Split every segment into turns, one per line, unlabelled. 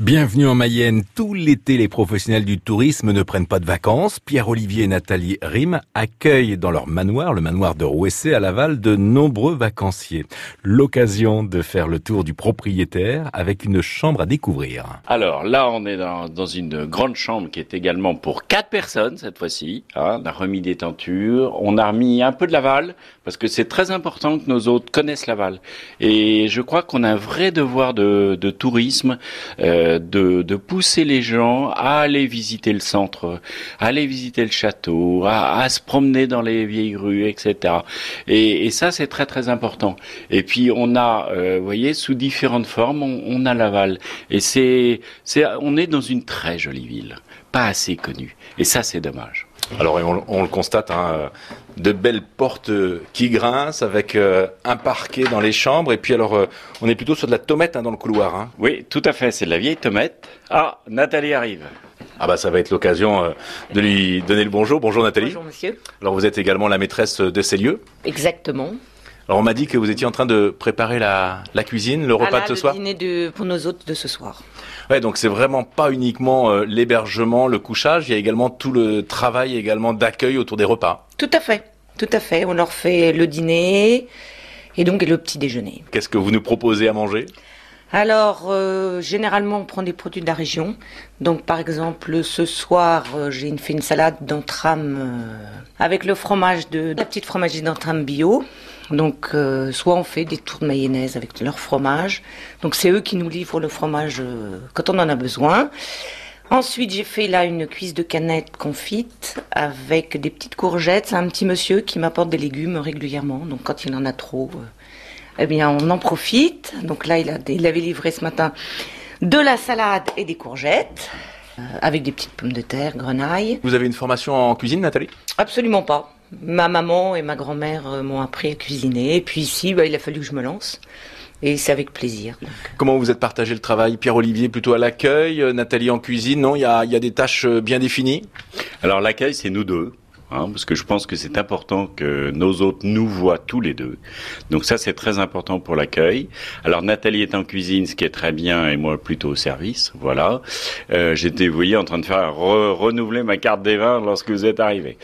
Bienvenue en Mayenne. Tout l'été, les professionnels du tourisme ne prennent pas de vacances. Pierre-Olivier et Nathalie Rim accueillent dans leur manoir, le manoir de Rouessé à Laval, de nombreux vacanciers. L'occasion de faire le tour du propriétaire avec une chambre à découvrir.
Alors là, on est dans, une grande chambre qui est également pour quatre personnes cette fois-ci. Hein. on a remis des tentures, on a remis un peu de Laval parce que c'est très important que nos hôtes connaissent Laval. Et je crois qu'on a un vrai devoir de, de tourisme. Euh, de, de, pousser les gens à aller visiter le centre, à aller visiter le château, à, se promener dans les vieilles rues, etc. Et, et ça, c'est très très important. Et puis on a, euh, vous voyez, sous différentes formes, on, on a Laval. Et c'est, c'est, on est dans une très jolie ville, pas assez connue. Et ça, c'est dommage.
Alors on, on, le constate, hein, de belles portes qui grincent avec euh, un parquet dans les chambres et puis alors euh, on est plutôt sur de la tomate hein, dans le couloir. Hein.
Oui, tout à fait, c'est de la vieille tomate. Ah, Nathalie arrive.
Ah bah ça va être l'occasion euh, de lui donner le bonjour. Bonjour Nathalie.
Bonjour monsieur.
Alors vous êtes également la maîtresse de ces lieux.
Exactement.
Alors on m'a dit que vous étiez en train de préparer la, la cuisine, le repas de ce soir.
Le dîner de, pour nos hôtes de ce soir.
Ouais, donc c'est vraiment pas uniquement euh, l'hébergement, le couchage, il y a également tout le travail également d'accueil autour des repas.
Tout à fait, tout à fait. On leur fait le dîner et donc le petit déjeuner.
Qu'est-ce que vous nous proposez à manger?
Alors, euh, généralement, on prend des produits de la région. Donc, par exemple, ce soir, euh, j'ai fait une salade d'entrame euh, avec le fromage de la petite fromagerie d'entrame bio. Donc, soit on fait des tours de mayonnaise avec leur fromage. Donc, c'est eux qui nous livrent le fromage quand on en a besoin. Ensuite, j'ai fait là une cuisse de canette confite avec des petites courgettes. C'est un petit monsieur qui m'apporte des légumes régulièrement. Donc, quand il en a trop, eh bien, on en profite. Donc là, il, a, il avait livré ce matin de la salade et des courgettes, euh, avec des petites pommes de terre, grenailles.
Vous avez une formation en cuisine, Nathalie?
Absolument pas. Ma maman et ma grand-mère euh, m'ont appris à cuisiner. Et puis ici, bah, il a fallu que je me lance. Et c'est avec plaisir.
Comment vous êtes partagé le travail? Pierre-Olivier plutôt à l'accueil, euh, Nathalie en cuisine Non, il y a, y a des tâches bien définies?
Alors l'accueil, c'est nous deux. Hein, parce que je pense que c'est important que nos hôtes nous voient tous les deux. Donc ça, c'est très important pour l'accueil. Alors Nathalie est en cuisine, ce qui est très bien, et moi plutôt au service. Voilà. Euh, J'étais, vous voyez, en train de faire renouveler ma carte des vins lorsque vous êtes arrivé.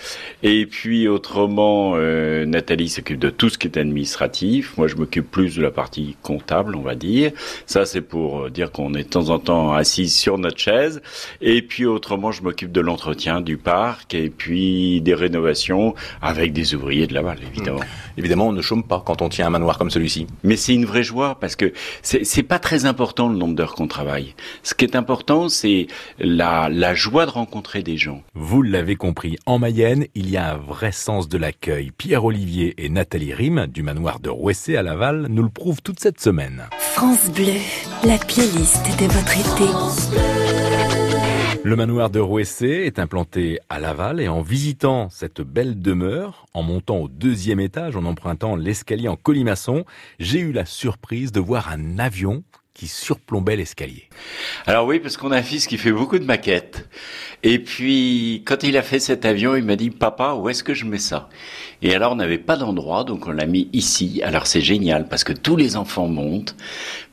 Et puis autrement, euh, Nathalie s'occupe de tout ce qui est administratif. Moi, je m'occupe plus de la partie comptable, on va dire. Ça, c'est pour euh, dire qu'on est de temps en temps assis sur notre chaise. Et puis autrement, je m'occupe de l'entretien du parc et puis des rénovation avec des ouvriers de Laval, évidemment.
Mmh. Évidemment, on ne chôme pas quand on tient un manoir comme celui-ci.
Mais c'est une vraie joie parce que c'est pas très important le nombre d'heures qu'on travaille. Ce qui est important, c'est la, la joie de rencontrer des gens.
Vous l'avez compris, en Mayenne, il y a un vrai sens de l'accueil. Pierre-Olivier et Nathalie Rime, du manoir de Rouessé à Laval, nous le prouvent toute cette semaine.
France Bleu, la playlist de votre été.
Le manoir de Rouessé est implanté à Laval et en visitant cette belle demeure, en montant au deuxième étage, en empruntant l'escalier en colimaçon, j'ai eu la surprise de voir un avion qui surplombait l'escalier.
Alors oui, parce qu'on a un fils qui fait beaucoup de maquettes. Et puis, quand il a fait cet avion, il m'a dit, papa, où est-ce que je mets ça? Et alors, on n'avait pas d'endroit, donc on l'a mis ici. Alors c'est génial, parce que tous les enfants montent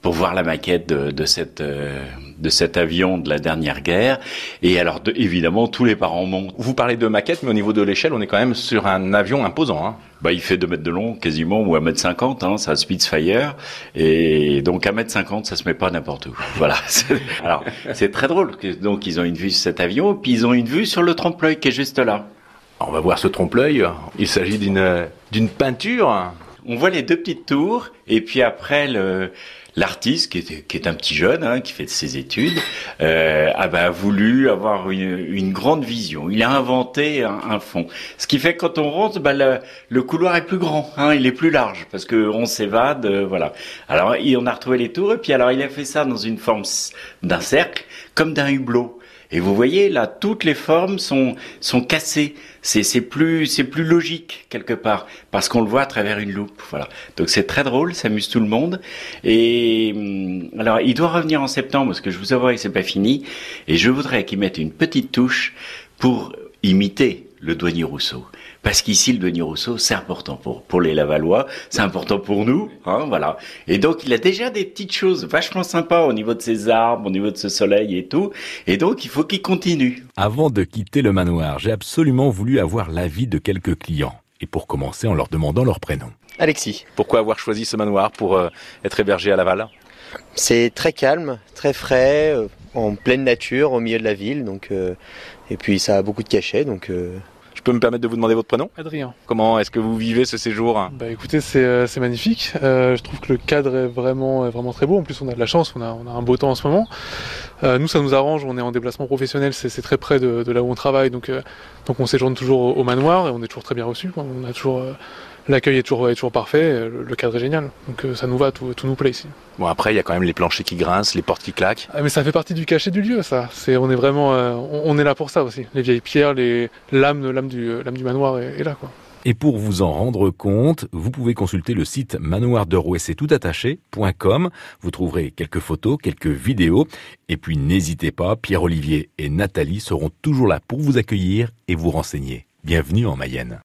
pour voir la maquette de, de cette, euh, de cet avion de la dernière guerre. Et alors, de, évidemment, tous les parents montent.
Vous parlez de maquette, mais au niveau de l'échelle, on est quand même sur un avion imposant. Hein.
Bah, il fait 2 mètres de long quasiment ou 1 mètre 50, hein, c'est un Spitfire. Et donc 1 mètre 50, ça se met pas n'importe où. Voilà. Alors c'est très drôle. Donc ils ont une vue sur cet avion, puis ils ont une vue sur le trompe-l'œil qui est juste là.
On va voir ce trompe-l'œil. Il s'agit d'une d'une peinture.
On voit les deux petites tours et puis après le l'artiste, qui est, qui est un petit jeune, hein, qui fait ses études, euh, a, bah, voulu avoir une, une, grande vision. Il a inventé un, un, fond. Ce qui fait que quand on rentre, bah, le, le, couloir est plus grand, hein, il est plus large, parce que on s'évade, euh, voilà. Alors, il, on a retrouvé les tours, et puis alors il a fait ça dans une forme d'un cercle, comme d'un hublot. Et vous voyez là, toutes les formes sont sont cassées. C'est c'est plus c'est plus logique quelque part parce qu'on le voit à travers une loupe. Voilà. Donc c'est très drôle, ça amuse tout le monde. Et hum, alors il doit revenir en septembre parce que je vous avoue que c'est pas fini. Et je voudrais qu'il mette une petite touche pour imiter le douanier Rousseau. Parce qu'ici, le douanier Rousseau, c'est important pour, pour les Lavallois, c'est important pour nous, hein, voilà. Et donc, il a déjà des petites choses vachement sympas au niveau de ses arbres, au niveau de ce soleil et tout. Et donc, il faut qu'il continue.
Avant de quitter le manoir, j'ai absolument voulu avoir l'avis de quelques clients. Et pour commencer, en leur demandant leur prénom.
Alexis.
Pourquoi avoir choisi ce manoir pour euh, être hébergé à Laval?
C'est très calme, très frais, euh, en pleine nature, au milieu de la ville. Donc, euh, et puis ça a beaucoup de cachets. Donc,
peux me permettre de vous demander votre prénom
Adrien.
Comment est-ce que vous vivez ce séjour
Bah écoutez, c'est euh, c'est magnifique. Euh, je trouve que le cadre est vraiment, est vraiment très beau. En plus, on a de la chance, on a, on a un beau temps en ce moment. Euh, nous, ça nous arrange. On est en déplacement professionnel, c'est c'est très près de, de là où on travaille, donc euh, donc on séjourne toujours au, au manoir et on est toujours très bien reçu. quoi. On a toujours euh, l'accueil est toujours est toujours parfait. euh, Le, cadre est génial. Donc euh, ça nous va, tout, tout nous plaît ici.
Bon après il y a quand même les planchers qui grincent, les portes qui claquent.
Ah, mais ça fait partie du cachet du lieu, ça. C'est, on est vraiment, euh, on, on est là pour ça aussi. Les vieilles pierres, les l'âme, l'âme du, l'âme du manoir est, est là, quoi.
Et pour vous en rendre compte, vous pouvez consulter le site manoirderouessetoutattaché.com. Vous trouverez quelques photos, quelques vidéos. Et puis n'hésitez pas, Pierre-Olivier et Nathalie seront toujours là pour vous accueillir et vous renseigner. Bienvenue en Mayenne.